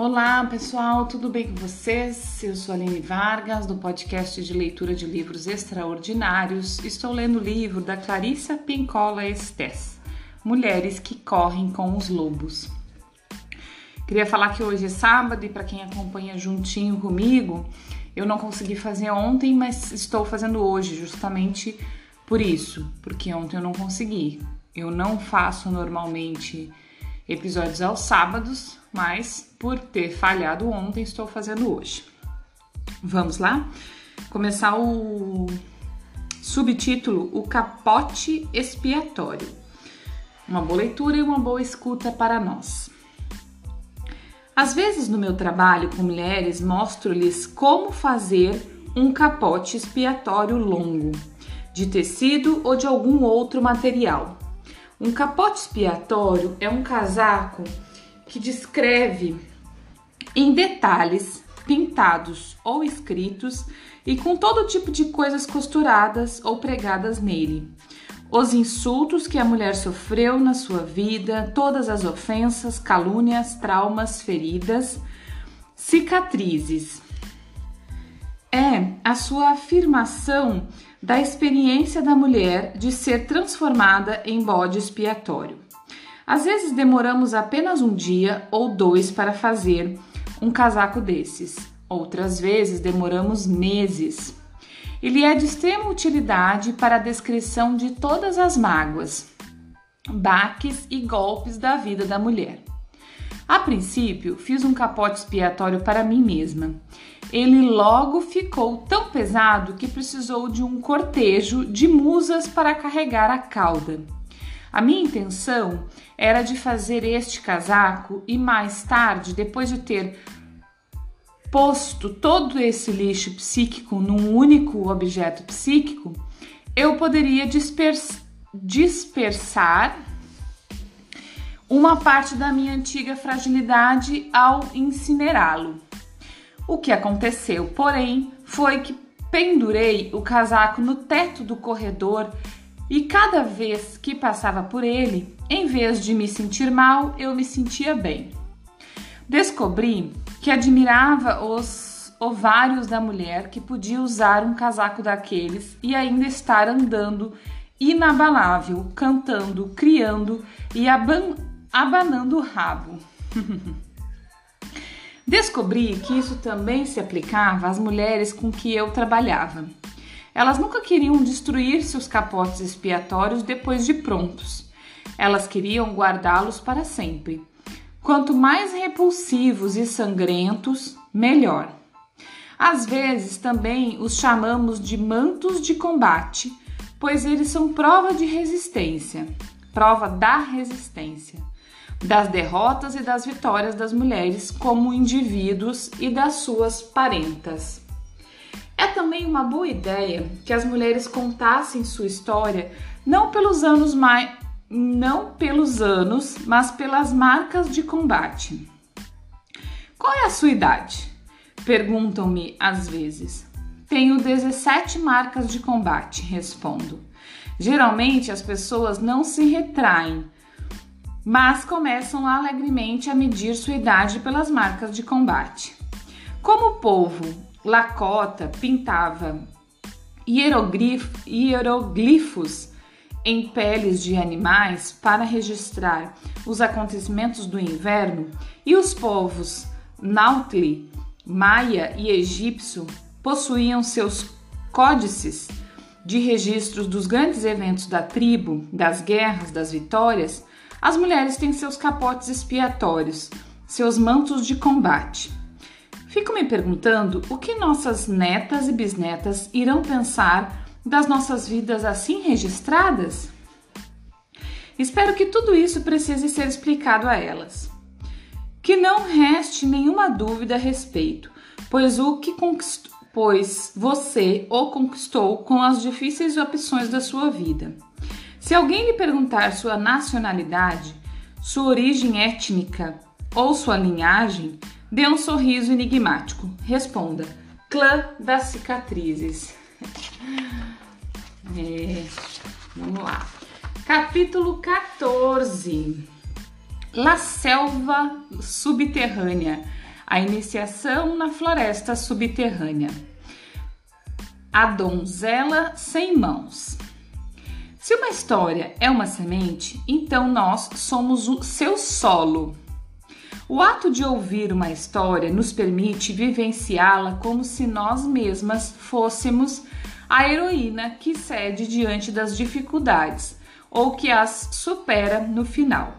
Olá pessoal, tudo bem com vocês? Eu sou Aline Vargas, do podcast de leitura de livros extraordinários. Estou lendo o livro da Clarissa Pincola Estes, Mulheres que Correm com os Lobos. Queria falar que hoje é sábado e para quem acompanha juntinho comigo, eu não consegui fazer ontem, mas estou fazendo hoje, justamente por isso, porque ontem eu não consegui. Eu não faço normalmente episódios aos sábados, mas por ter falhado ontem, estou fazendo hoje. Vamos lá? Começar o subtítulo O Capote Expiatório. Uma boa leitura e uma boa escuta para nós. Às vezes no meu trabalho com mulheres, mostro-lhes como fazer um capote expiatório longo, de tecido ou de algum outro material um capote expiatório é um casaco que descreve em detalhes pintados ou escritos e com todo tipo de coisas costuradas ou pregadas nele. Os insultos que a mulher sofreu na sua vida, todas as ofensas, calúnias, traumas, feridas, cicatrizes. É a sua afirmação da experiência da mulher de ser transformada em bode expiatório. Às vezes demoramos apenas um dia ou dois para fazer um casaco desses, outras vezes demoramos meses. Ele é de extrema utilidade para a descrição de todas as mágoas, baques e golpes da vida da mulher. A princípio, fiz um capote expiatório para mim mesma ele logo ficou tão pesado que precisou de um cortejo de musas para carregar a cauda. A minha intenção era de fazer este casaco e mais tarde, depois de ter posto todo esse lixo psíquico num único objeto psíquico, eu poderia dispers dispersar uma parte da minha antiga fragilidade ao incinerá-lo. O que aconteceu, porém, foi que pendurei o casaco no teto do corredor e cada vez que passava por ele, em vez de me sentir mal, eu me sentia bem. Descobri que admirava os ovários da mulher que podia usar um casaco daqueles e ainda estar andando inabalável, cantando, criando e aban abanando o rabo. Descobri que isso também se aplicava às mulheres com que eu trabalhava. Elas nunca queriam destruir seus capotes expiatórios depois de prontos. Elas queriam guardá-los para sempre. Quanto mais repulsivos e sangrentos, melhor. Às vezes também os chamamos de mantos de combate, pois eles são prova de resistência, prova da resistência das derrotas e das vitórias das mulheres como indivíduos e das suas parentas. É também uma boa ideia que as mulheres contassem sua história não pelos anos mais não pelos anos, mas pelas marcas de combate. Qual é a sua idade? Perguntam-me às vezes. Tenho 17 marcas de combate, respondo. Geralmente as pessoas não se retraem, mas começam alegremente a medir sua idade pelas marcas de combate. Como o povo Lakota pintava hieroglifos em peles de animais para registrar os acontecimentos do inverno, e os povos Nautli, Maia e egípcio possuíam seus códices de registros dos grandes eventos da tribo, das guerras, das vitórias, as mulheres têm seus capotes expiatórios, seus mantos de combate. Fico me perguntando o que nossas netas e bisnetas irão pensar das nossas vidas assim registradas? Espero que tudo isso precise ser explicado a elas. Que não reste nenhuma dúvida a respeito, pois o que pois você o conquistou com as difíceis opções da sua vida. Se alguém lhe perguntar sua nacionalidade, sua origem étnica ou sua linhagem, dê um sorriso enigmático. Responda: clã das cicatrizes. É, vamos lá. Capítulo 14. La selva subterrânea. A iniciação na floresta subterrânea. A donzela sem mãos. Se uma história é uma semente, então nós somos o seu solo. O ato de ouvir uma história nos permite vivenciá-la como se nós mesmas fôssemos a heroína que cede diante das dificuldades ou que as supera no final.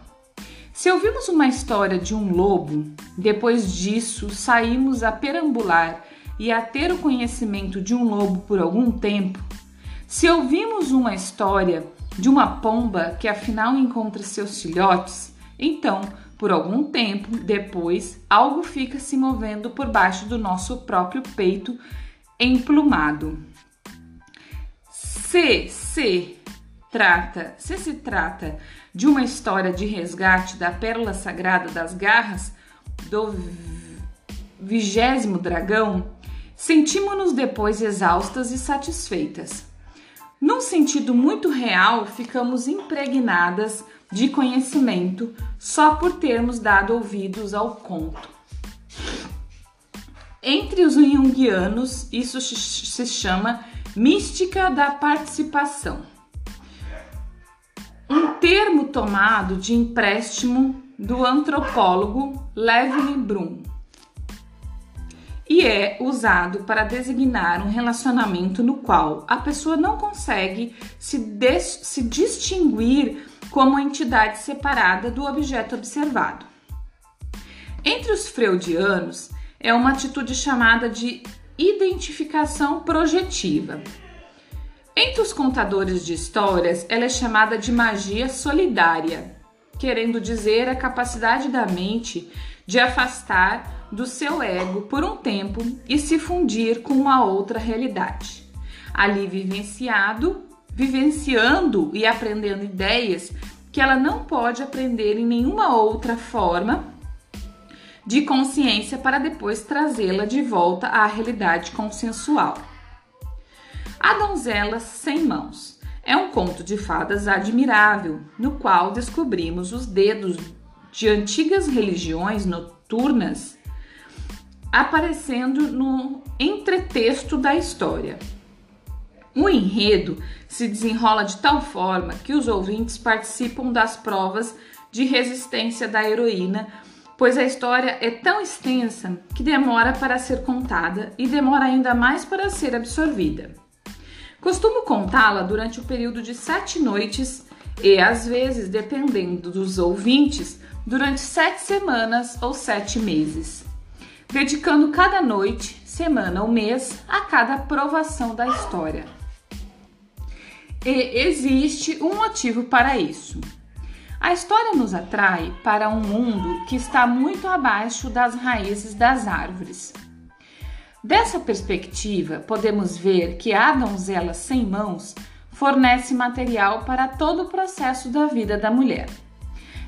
Se ouvimos uma história de um lobo, depois disso saímos a perambular e a ter o conhecimento de um lobo por algum tempo, se ouvimos uma história de uma pomba que afinal encontra seus filhotes, então por algum tempo depois, algo fica se movendo por baixo do nosso próprio peito emplumado. Se se trata, se se trata de uma história de resgate da pérola sagrada das garras do vigésimo dragão, sentimos-nos depois exaustas e satisfeitas. Num sentido muito real, ficamos impregnadas de conhecimento só por termos dado ouvidos ao conto. Entre os junguianos, isso se chama mística da participação. Um termo tomado de empréstimo do antropólogo Levin Brum e é usado para designar um relacionamento no qual a pessoa não consegue se, se distinguir como entidade separada do objeto observado. Entre os freudianos, é uma atitude chamada de identificação projetiva. Entre os contadores de histórias, ela é chamada de magia solidária, querendo dizer a capacidade da mente de afastar do seu ego por um tempo e se fundir com uma outra realidade. Ali vivenciado vivenciando e aprendendo ideias que ela não pode aprender em nenhuma outra forma de consciência para depois trazê-la de volta à realidade consensual. A Donzela Sem Mãos é um conto de fadas admirável, no qual descobrimos os dedos de antigas religiões noturnas aparecendo no entretexto da história. O enredo se desenrola de tal forma que os ouvintes participam das provas de resistência da heroína, pois a história é tão extensa que demora para ser contada e demora ainda mais para ser absorvida. Costumo contá-la durante o período de sete noites e, às vezes, dependendo dos ouvintes, durante sete semanas ou sete meses, dedicando cada noite, semana ou mês a cada provação da história. E existe um motivo para isso. A história nos atrai para um mundo que está muito abaixo das raízes das árvores. Dessa perspectiva, podemos ver que a donzela sem mãos fornece material para todo o processo da vida da mulher.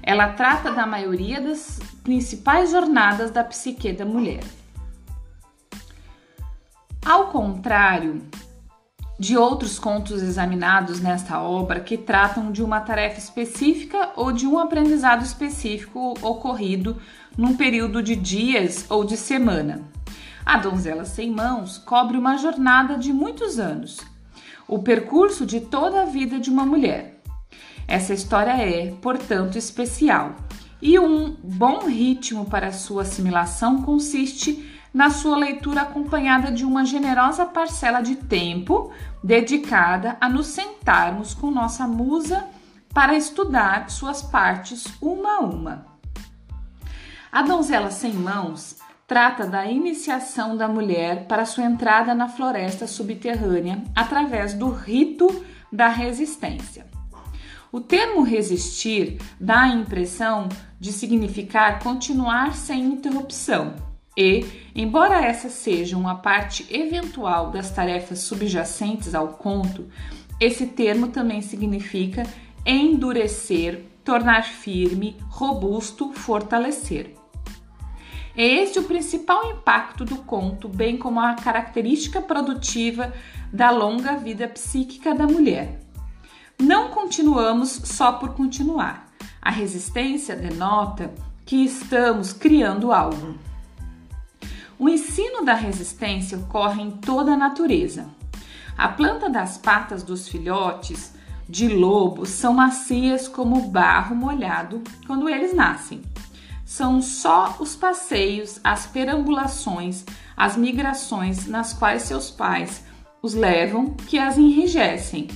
Ela trata da maioria das principais jornadas da psique da mulher. Ao contrário de outros contos examinados nesta obra que tratam de uma tarefa específica ou de um aprendizado específico ocorrido num período de dias ou de semana. A Donzela Sem Mãos cobre uma jornada de muitos anos, o percurso de toda a vida de uma mulher. Essa história é, portanto, especial e um bom ritmo para sua assimilação consiste na sua leitura acompanhada de uma generosa parcela de tempo dedicada a nos sentarmos com nossa musa para estudar suas partes uma a uma. A Donzela Sem Mãos trata da iniciação da mulher para sua entrada na floresta subterrânea através do rito da resistência. O termo resistir dá a impressão de significar continuar sem interrupção e, embora essa seja uma parte eventual das tarefas subjacentes ao conto, esse termo também significa endurecer, tornar firme, robusto, fortalecer. É este o principal impacto do conto, bem como a característica produtiva da longa vida psíquica da mulher. Não continuamos só por continuar. A resistência denota que estamos criando algo. O ensino da resistência ocorre em toda a natureza. A planta das patas dos filhotes de lobo são macias como barro molhado quando eles nascem. São só os passeios, as perambulações, as migrações nas quais seus pais os levam que as enrijecem.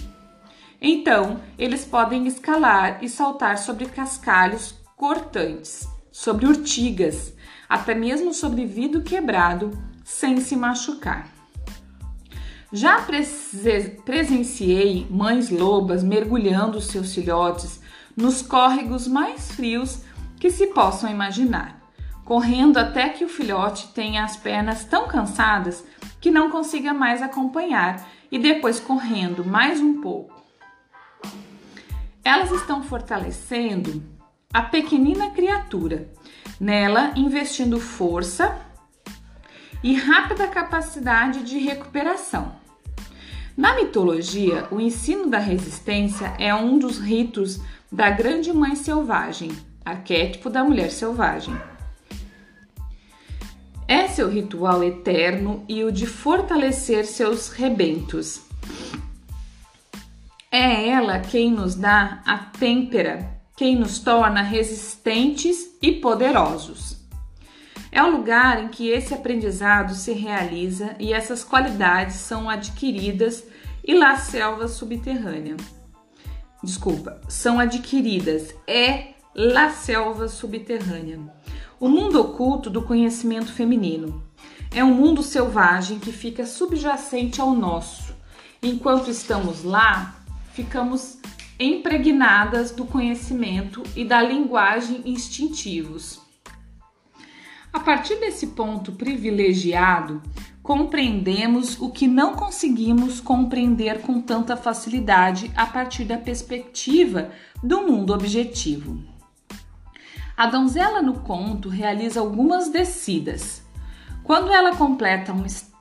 Então, eles podem escalar e saltar sobre cascalhos cortantes, sobre urtigas, até mesmo sobre vidro quebrado, sem se machucar. Já presenciei mães lobas mergulhando seus filhotes nos córregos mais frios que se possam imaginar, correndo até que o filhote tenha as pernas tão cansadas que não consiga mais acompanhar e depois correndo mais um pouco. Elas estão fortalecendo a pequenina criatura, nela investindo força e rápida capacidade de recuperação. Na mitologia, o ensino da resistência é um dos ritos da grande mãe selvagem, arquétipo da mulher selvagem. É seu ritual eterno e o de fortalecer seus rebentos. É ela quem nos dá a têmpera, quem nos torna resistentes e poderosos. É o lugar em que esse aprendizado se realiza e essas qualidades são adquiridas e lá selva subterrânea. Desculpa, são adquiridas é La Selva Subterrânea. O mundo oculto do conhecimento feminino. É um mundo selvagem que fica subjacente ao nosso. Enquanto estamos lá, ficamos impregnadas do conhecimento e da linguagem instintivos. A partir desse ponto privilegiado, compreendemos o que não conseguimos compreender com tanta facilidade a partir da perspectiva do mundo objetivo. A donzela no conto realiza algumas descidas. Quando ela completa um estágio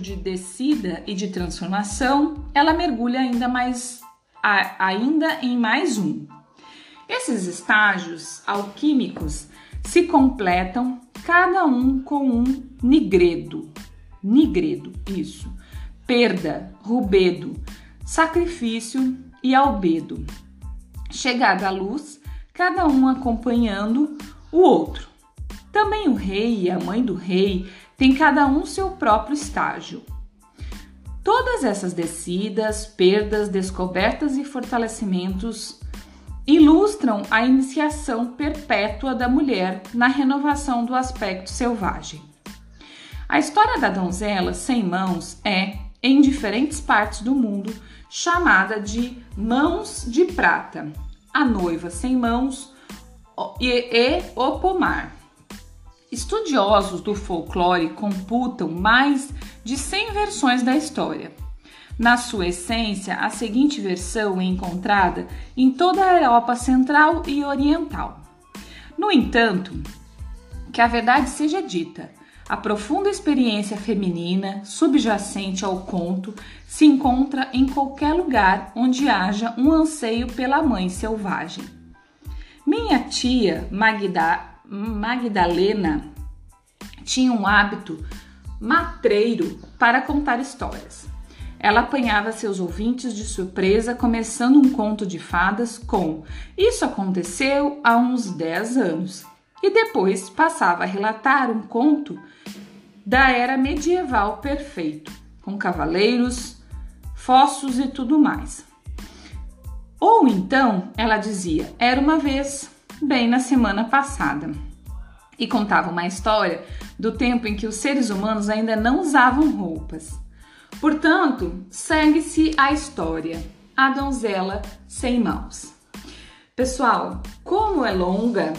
de descida e de transformação, ela mergulha ainda mais ainda em mais um. Esses estágios alquímicos se completam cada um com um nigredo. Nigredo, isso. Perda, rubedo, sacrifício e albedo. Chegada à luz, cada um acompanhando o outro. Também o rei e a mãe do rei têm cada um seu próprio estágio. Todas essas descidas, perdas, descobertas e fortalecimentos ilustram a iniciação perpétua da mulher na renovação do aspecto selvagem. A história da donzela sem mãos é, em diferentes partes do mundo, chamada de Mãos de Prata, a noiva sem mãos e, e o pomar. Estudiosos do folclore computam mais de 100 versões da história. Na sua essência, a seguinte versão é encontrada em toda a Europa Central e Oriental. No entanto, que a verdade seja dita, a profunda experiência feminina subjacente ao conto se encontra em qualquer lugar onde haja um anseio pela mãe selvagem. Minha tia Magda, Magdalena tinha um hábito matreiro para contar histórias. Ela apanhava seus ouvintes de surpresa, começando um conto de fadas com Isso aconteceu há uns 10 anos e depois passava a relatar um conto da era medieval perfeito, com cavaleiros, fossos e tudo mais. Ou então ela dizia: Era uma vez, bem na semana passada. E contava uma história do tempo em que os seres humanos ainda não usavam roupas. Portanto, segue-se a história: A Donzela Sem Mãos. Pessoal, como é longa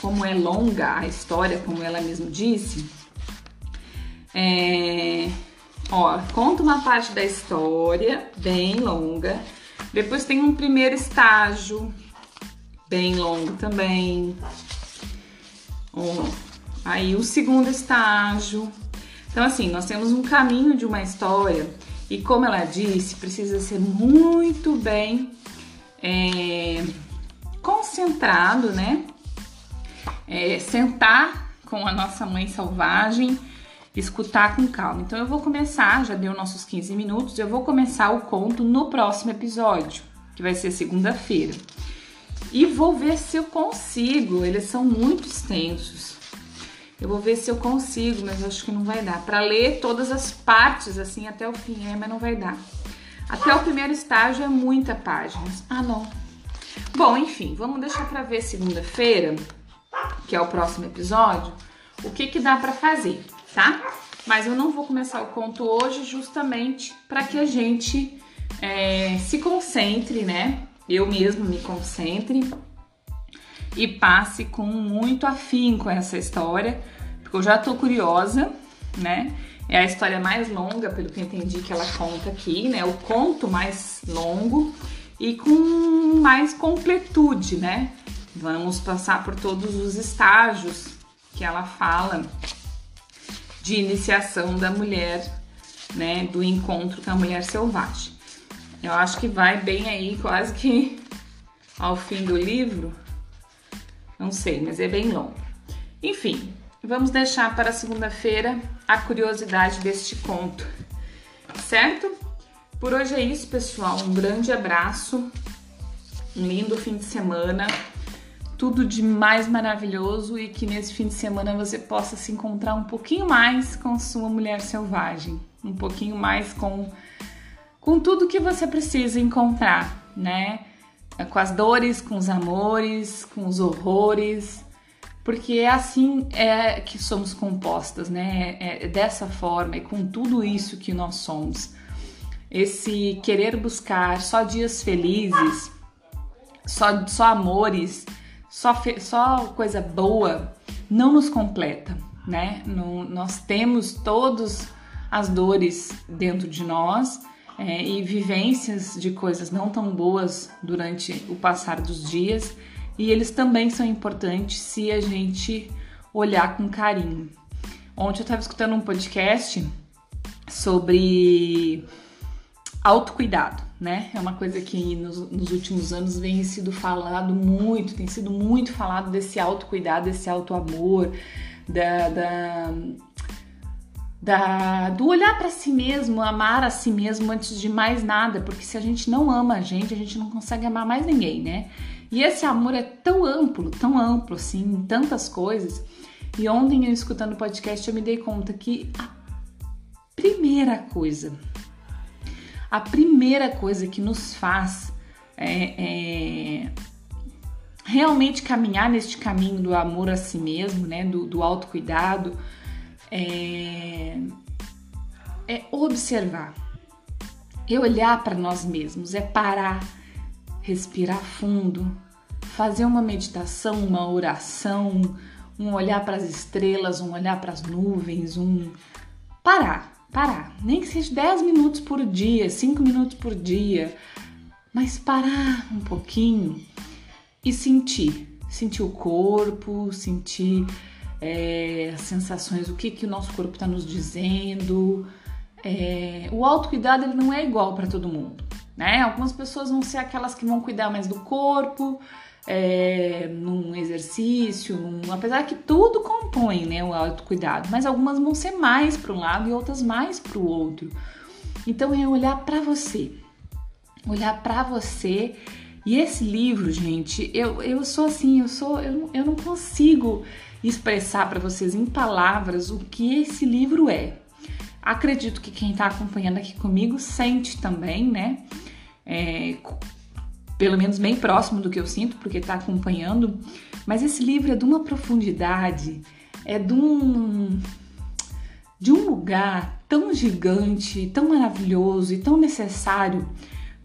como é longa a história, como ela mesmo disse, é, ó, conta uma parte da história bem longa. Depois tem um primeiro estágio bem longo também. Aí o segundo estágio. Então assim, nós temos um caminho de uma história e como ela disse, precisa ser muito bem é, concentrado, né? é, sentar com a nossa mãe selvagem escutar com calma. Então eu vou começar, já deu nossos 15 minutos, eu vou começar o conto no próximo episódio, que vai ser segunda-feira. E vou ver se eu consigo, eles são muito extensos. Eu vou ver se eu consigo, mas acho que não vai dar. Para ler todas as partes assim até o fim, é, mas não vai dar. Até o primeiro estágio é muita páginas. Ah, não. Bom, enfim, vamos deixar para ver segunda-feira, que é o próximo episódio, o que que dá para fazer tá? Mas eu não vou começar o conto hoje justamente para que a gente é, se concentre, né? Eu mesmo me concentre e passe com muito afinco essa história, porque eu já tô curiosa, né? É a história mais longa, pelo que eu entendi que ela conta aqui, né? O conto mais longo e com mais completude, né? Vamos passar por todos os estágios que ela fala de iniciação da mulher, né, do encontro com a mulher selvagem. Eu acho que vai bem aí, quase que ao fim do livro. Não sei, mas é bem longo. Enfim, vamos deixar para segunda-feira a curiosidade deste conto, certo? Por hoje é isso, pessoal. Um grande abraço, um lindo fim de semana tudo de mais maravilhoso e que nesse fim de semana você possa se encontrar um pouquinho mais com sua mulher selvagem, um pouquinho mais com com tudo que você precisa encontrar, né? Com as dores, com os amores, com os horrores, porque é assim é que somos compostas, né? É, é dessa forma e com tudo isso que nós somos. Esse querer buscar só dias felizes, só, só amores, só, só coisa boa não nos completa, né? No, nós temos todas as dores dentro de nós é, e vivências de coisas não tão boas durante o passar dos dias, e eles também são importantes se a gente olhar com carinho. Ontem eu estava escutando um podcast sobre autocuidado né? É uma coisa que nos, nos, últimos anos vem sido falado muito, tem sido muito falado desse autocuidado, desse autoamor, da, da, da do olhar para si mesmo, amar a si mesmo antes de mais nada, porque se a gente não ama a gente, a gente não consegue amar mais ninguém, né? E esse amor é tão amplo, tão amplo assim, em tantas coisas. E ontem eu escutando o podcast eu me dei conta que a primeira coisa a primeira coisa que nos faz é, é, realmente caminhar neste caminho do amor a si mesmo, né, do, do autocuidado, é, é observar, é olhar para nós mesmos, é parar, respirar fundo, fazer uma meditação, uma oração, um olhar para as estrelas, um olhar para as nuvens, um parar parar, nem que seja 10 minutos por dia, 5 minutos por dia, mas parar um pouquinho e sentir, sentir o corpo, sentir é, as sensações, o que, que o nosso corpo está nos dizendo. É, o autocuidado ele não é igual para todo mundo, né? Algumas pessoas vão ser aquelas que vão cuidar mais do corpo, é, num exercício, num, apesar que tudo compõe né, o autocuidado, mas algumas vão ser mais para um lado e outras mais para o outro. Então é olhar para você, olhar para você. E esse livro, gente, eu, eu sou assim, eu sou, eu, eu não consigo expressar para vocês em palavras o que esse livro é. Acredito que quem está acompanhando aqui comigo sente também, né? É, pelo menos bem próximo do que eu sinto, porque está acompanhando. Mas esse livro é de uma profundidade, é de um, de um lugar tão gigante, tão maravilhoso e tão necessário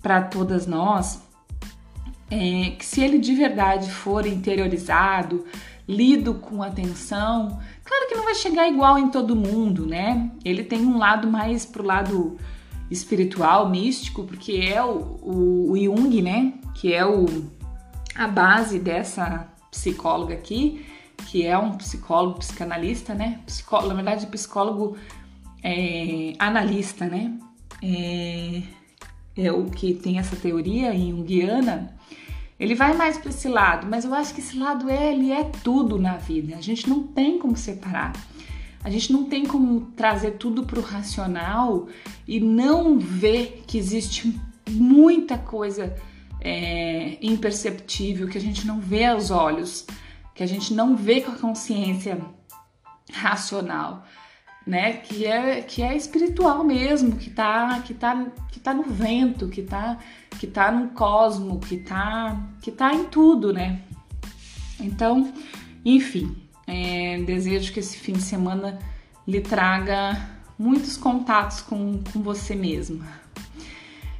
para todas nós, é, que se ele de verdade for interiorizado, lido com atenção, claro que não vai chegar igual em todo mundo, né? Ele tem um lado mais pro lado espiritual, místico, porque é o, o, o Jung, né? Que é o, a base dessa psicóloga aqui, que é um psicólogo psicanalista, né? Psicólogo, na verdade, psicólogo é, analista, né? É, é o que tem essa teoria junguiana. Ele vai mais para esse lado, mas eu acho que esse lado é, ele é tudo na vida. A gente não tem como separar. A gente não tem como trazer tudo para o racional e não ver que existe muita coisa é, imperceptível que a gente não vê aos olhos, que a gente não vê com a consciência racional, né? Que é que é espiritual mesmo, que tá que tá que tá no vento, que tá que tá no cosmo, que tá que tá em tudo, né? Então, enfim, é, desejo que esse fim de semana lhe traga muitos contatos com, com você mesma.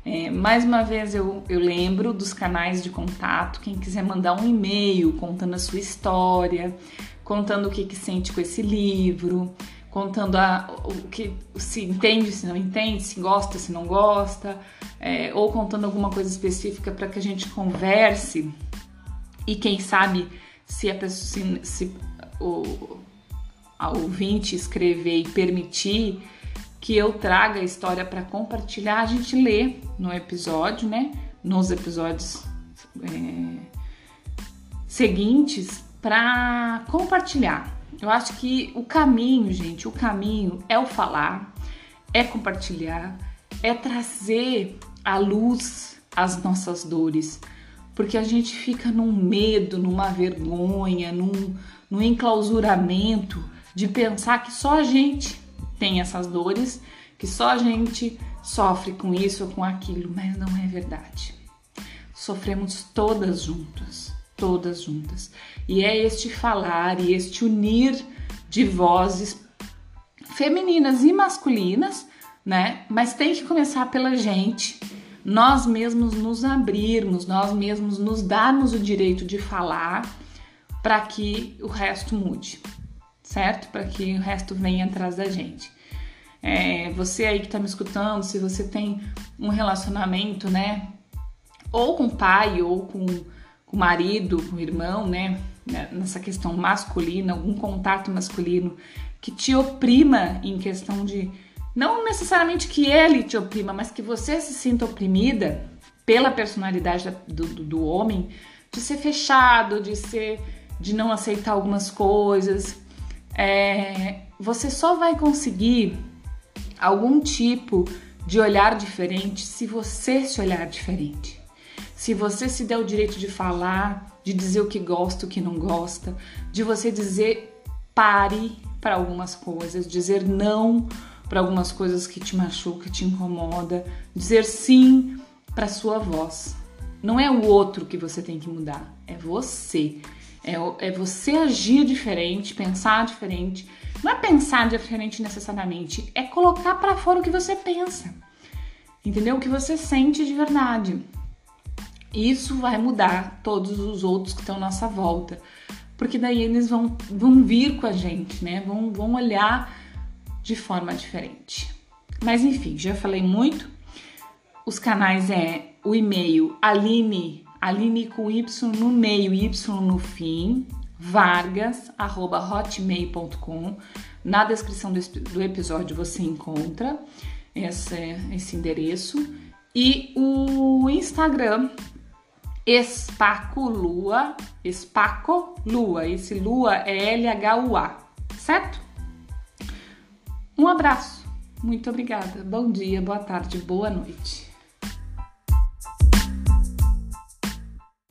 É, mais uma vez eu, eu lembro dos canais de contato. Quem quiser mandar um e-mail contando a sua história, contando o que, que sente com esse livro, contando a, o que se entende, se não entende, se gosta, se não gosta, é, ou contando alguma coisa específica para que a gente converse e quem sabe se a pessoa, se, se o a ouvinte escrever e permitir que eu traga a história para compartilhar, a gente lê no episódio, né? Nos episódios é, seguintes para compartilhar. Eu acho que o caminho, gente, o caminho é o falar, é compartilhar, é trazer à luz as nossas dores, porque a gente fica num medo, numa vergonha, num, num enclausuramento de pensar que só a gente tem essas dores, que só a gente sofre com isso ou com aquilo, mas não é verdade. Sofremos todas juntas, todas juntas. E é este falar e este unir de vozes femininas e masculinas, né? Mas tem que começar pela gente, nós mesmos nos abrirmos, nós mesmos nos darmos o direito de falar para que o resto mude certo? Para que o resto venha atrás da gente. É, você aí que está me escutando, se você tem um relacionamento, né? Ou com pai, ou com o marido, o irmão, né? Nessa questão masculina, algum contato masculino que te oprima em questão de. Não necessariamente que ele te oprima, mas que você se sinta oprimida pela personalidade do, do, do homem, de ser fechado, de ser. de não aceitar algumas coisas, é, você só vai conseguir algum tipo de olhar diferente se você se olhar diferente. Se você se der o direito de falar, de dizer o que gosta, o que não gosta, de você dizer pare para algumas coisas, dizer não para algumas coisas que te machuca, te incomoda, dizer sim para sua voz. Não é o outro que você tem que mudar, é você. É, é você agir diferente, pensar diferente. Não é pensar diferente necessariamente, é colocar para fora o que você pensa. Entendeu? O que você sente de verdade. Isso vai mudar todos os outros que estão à nossa volta. Porque daí eles vão, vão vir com a gente, né? Vão, vão olhar de forma diferente. Mas enfim, já falei muito. Os canais é o e-mail aline Aline com Y no meio Y no fim, vargas.hotmail.com. Na descrição do, do, episódio você encontra esse, esse endereço. E o Instagram, Espaco Lua, Espaco Lua. Esse Lua é L-H-U-A, certo? Um abraço, muito obrigada. Bom dia, boa tarde, boa noite.